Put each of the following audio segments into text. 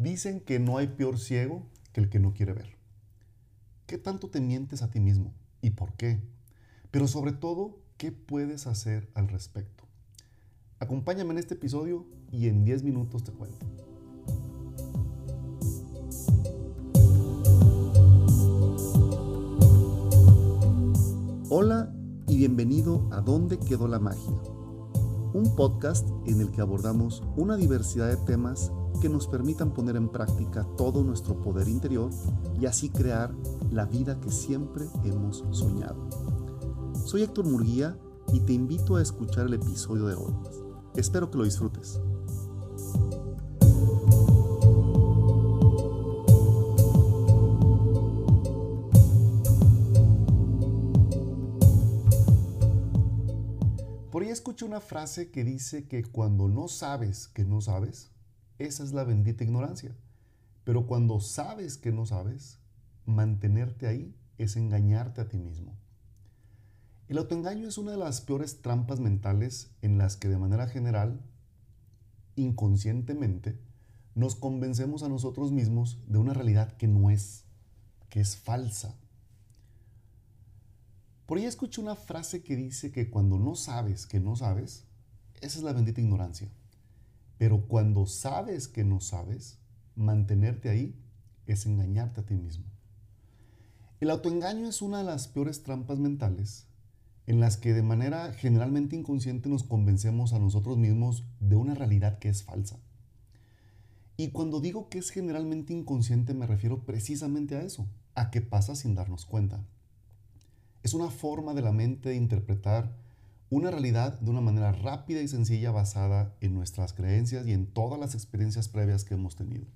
Dicen que no hay peor ciego que el que no quiere ver. ¿Qué tanto te mientes a ti mismo? ¿Y por qué? Pero sobre todo, ¿qué puedes hacer al respecto? Acompáñame en este episodio y en 10 minutos te cuento. Hola y bienvenido a ¿Dónde quedó la magia? Un podcast en el que abordamos una diversidad de temas que nos permitan poner en práctica todo nuestro poder interior y así crear la vida que siempre hemos soñado. Soy Héctor Murguía y te invito a escuchar el episodio de hoy. Espero que lo disfrutes. Por ahí escucho una frase que dice que cuando no sabes que no sabes, esa es la bendita ignorancia. Pero cuando sabes que no sabes, mantenerte ahí es engañarte a ti mismo. El autoengaño es una de las peores trampas mentales en las que de manera general, inconscientemente, nos convencemos a nosotros mismos de una realidad que no es, que es falsa. Por ahí escucho una frase que dice que cuando no sabes que no sabes, esa es la bendita ignorancia. Pero cuando sabes que no sabes, mantenerte ahí es engañarte a ti mismo. El autoengaño es una de las peores trampas mentales en las que de manera generalmente inconsciente nos convencemos a nosotros mismos de una realidad que es falsa. Y cuando digo que es generalmente inconsciente me refiero precisamente a eso, a que pasa sin darnos cuenta. Es una forma de la mente de interpretar una realidad de una manera rápida y sencilla basada en nuestras creencias y en todas las experiencias previas que hemos tenido.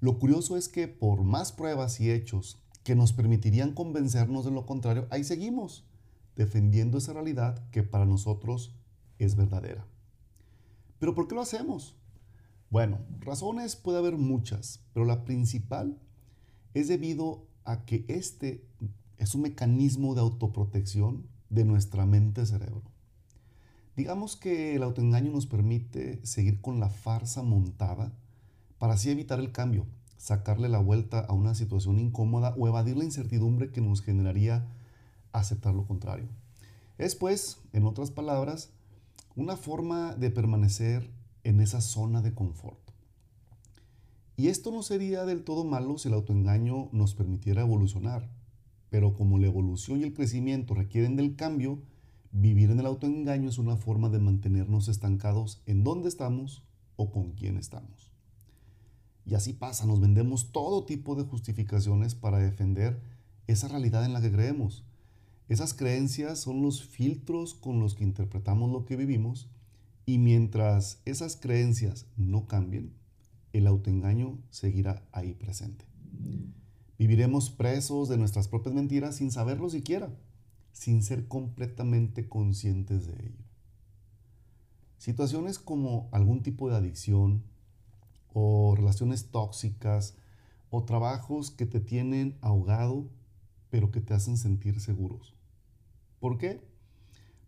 Lo curioso es que por más pruebas y hechos que nos permitirían convencernos de lo contrario, ahí seguimos, defendiendo esa realidad que para nosotros es verdadera. ¿Pero por qué lo hacemos? Bueno, razones puede haber muchas, pero la principal es debido a que este es un mecanismo de autoprotección de nuestra mente-cerebro. Digamos que el autoengaño nos permite seguir con la farsa montada para así evitar el cambio, sacarle la vuelta a una situación incómoda o evadir la incertidumbre que nos generaría aceptar lo contrario. Es pues, en otras palabras, una forma de permanecer en esa zona de confort. Y esto no sería del todo malo si el autoengaño nos permitiera evolucionar. Pero como la evolución y el crecimiento requieren del cambio, vivir en el autoengaño es una forma de mantenernos estancados en dónde estamos o con quién estamos. Y así pasa, nos vendemos todo tipo de justificaciones para defender esa realidad en la que creemos. Esas creencias son los filtros con los que interpretamos lo que vivimos y mientras esas creencias no cambien, el autoengaño seguirá ahí presente. Viviremos presos de nuestras propias mentiras sin saberlo siquiera, sin ser completamente conscientes de ello. Situaciones como algún tipo de adicción o relaciones tóxicas o trabajos que te tienen ahogado pero que te hacen sentir seguros. ¿Por qué?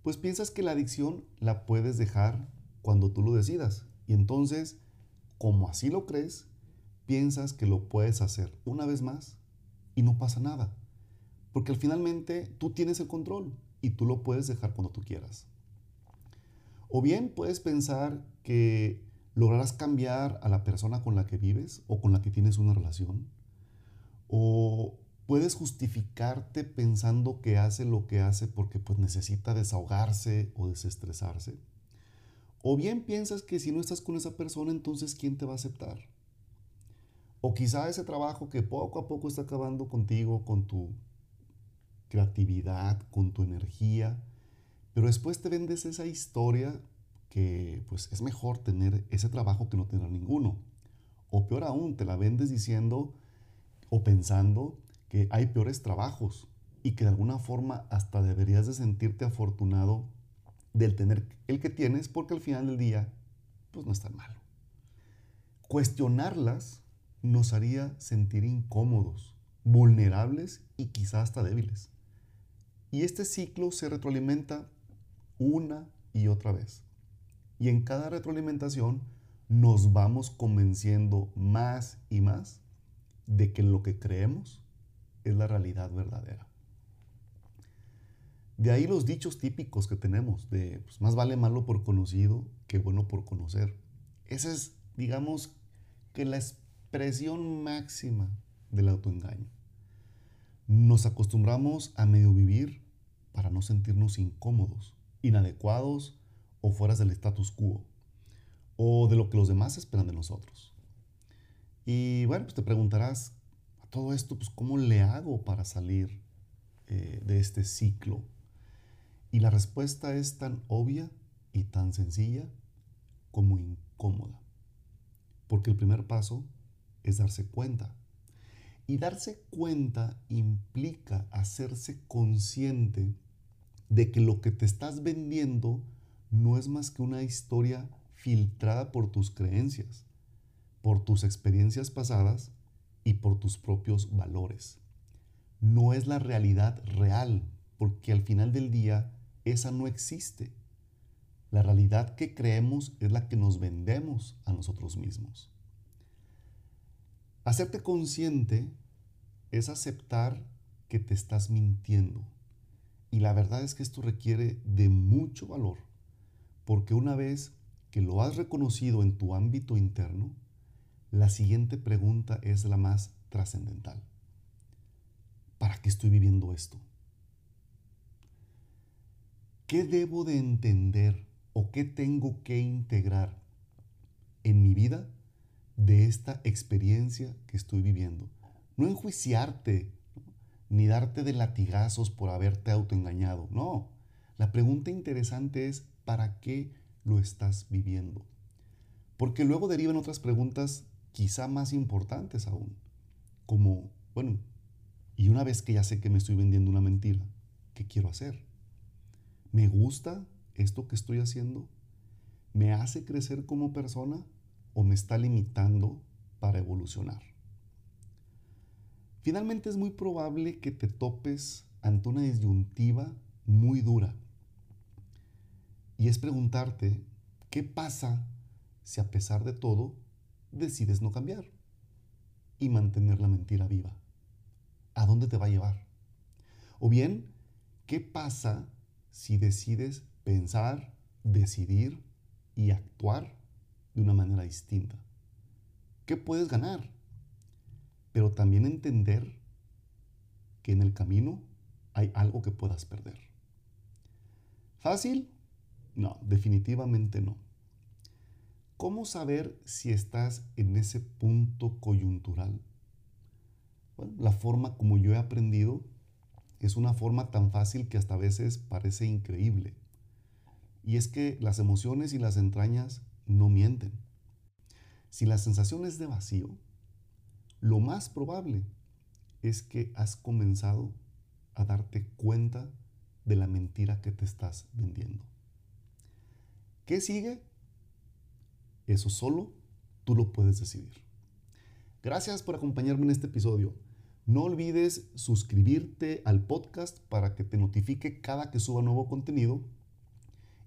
Pues piensas que la adicción la puedes dejar cuando tú lo decidas. Y entonces, como así lo crees, piensas que lo puedes hacer una vez más y no pasa nada. Porque al finalmente tú tienes el control y tú lo puedes dejar cuando tú quieras. O bien puedes pensar que lograrás cambiar a la persona con la que vives o con la que tienes una relación. O puedes justificarte pensando que hace lo que hace porque pues necesita desahogarse o desestresarse. O bien piensas que si no estás con esa persona, entonces ¿quién te va a aceptar? O quizá ese trabajo que poco a poco está acabando contigo, con tu creatividad, con tu energía, pero después te vendes esa historia que pues es mejor tener ese trabajo que no tener ninguno. O peor aún, te la vendes diciendo o pensando que hay peores trabajos y que de alguna forma hasta deberías de sentirte afortunado del tener el que tienes porque al final del día pues no es tan malo. Cuestionarlas nos haría sentir incómodos, vulnerables y quizás hasta débiles. Y este ciclo se retroalimenta una y otra vez. Y en cada retroalimentación nos vamos convenciendo más y más de que lo que creemos es la realidad verdadera. De ahí los dichos típicos que tenemos de pues, más vale malo por conocido que bueno por conocer. Esa es, digamos, que la expresión máxima del autoengaño. Nos acostumbramos a medio vivir para no sentirnos incómodos, inadecuados o fuera del status quo o de lo que los demás esperan de nosotros. Y bueno, pues te preguntarás, a todo esto, pues ¿cómo le hago para salir eh, de este ciclo? Y la respuesta es tan obvia y tan sencilla como incómoda. Porque el primer paso es darse cuenta. Y darse cuenta implica hacerse consciente de que lo que te estás vendiendo no es más que una historia filtrada por tus creencias, por tus experiencias pasadas y por tus propios valores. No es la realidad real, porque al final del día esa no existe. La realidad que creemos es la que nos vendemos a nosotros mismos. Hacerte consciente es aceptar que te estás mintiendo. Y la verdad es que esto requiere de mucho valor, porque una vez que lo has reconocido en tu ámbito interno, la siguiente pregunta es la más trascendental. ¿Para qué estoy viviendo esto? ¿Qué debo de entender o qué tengo que integrar en mi vida de esta experiencia que estoy viviendo? No enjuiciarte, ni darte de latigazos por haberte autoengañado. No, la pregunta interesante es, ¿para qué lo estás viviendo? Porque luego derivan otras preguntas quizá más importantes aún, como, bueno, y una vez que ya sé que me estoy vendiendo una mentira, ¿qué quiero hacer? ¿Me gusta esto que estoy haciendo? ¿Me hace crecer como persona o me está limitando para evolucionar? Finalmente es muy probable que te topes ante una disyuntiva muy dura. Y es preguntarte, ¿qué pasa si a pesar de todo decides no cambiar y mantener la mentira viva? ¿A dónde te va a llevar? O bien, ¿qué pasa si decides pensar, decidir y actuar de una manera distinta. ¿Qué puedes ganar? Pero también entender que en el camino hay algo que puedas perder. ¿Fácil? No, definitivamente no. ¿Cómo saber si estás en ese punto coyuntural? Bueno, la forma como yo he aprendido es una forma tan fácil que hasta a veces parece increíble. Y es que las emociones y las entrañas no mienten. Si la sensación es de vacío, lo más probable es que has comenzado a darte cuenta de la mentira que te estás vendiendo. ¿Qué sigue? Eso solo tú lo puedes decidir. Gracias por acompañarme en este episodio. No olvides suscribirte al podcast para que te notifique cada que suba nuevo contenido.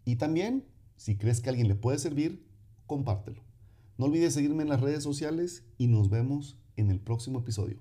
Y también, si crees que a alguien le puede servir, compártelo. No olvides seguirme en las redes sociales y nos vemos en el próximo episodio.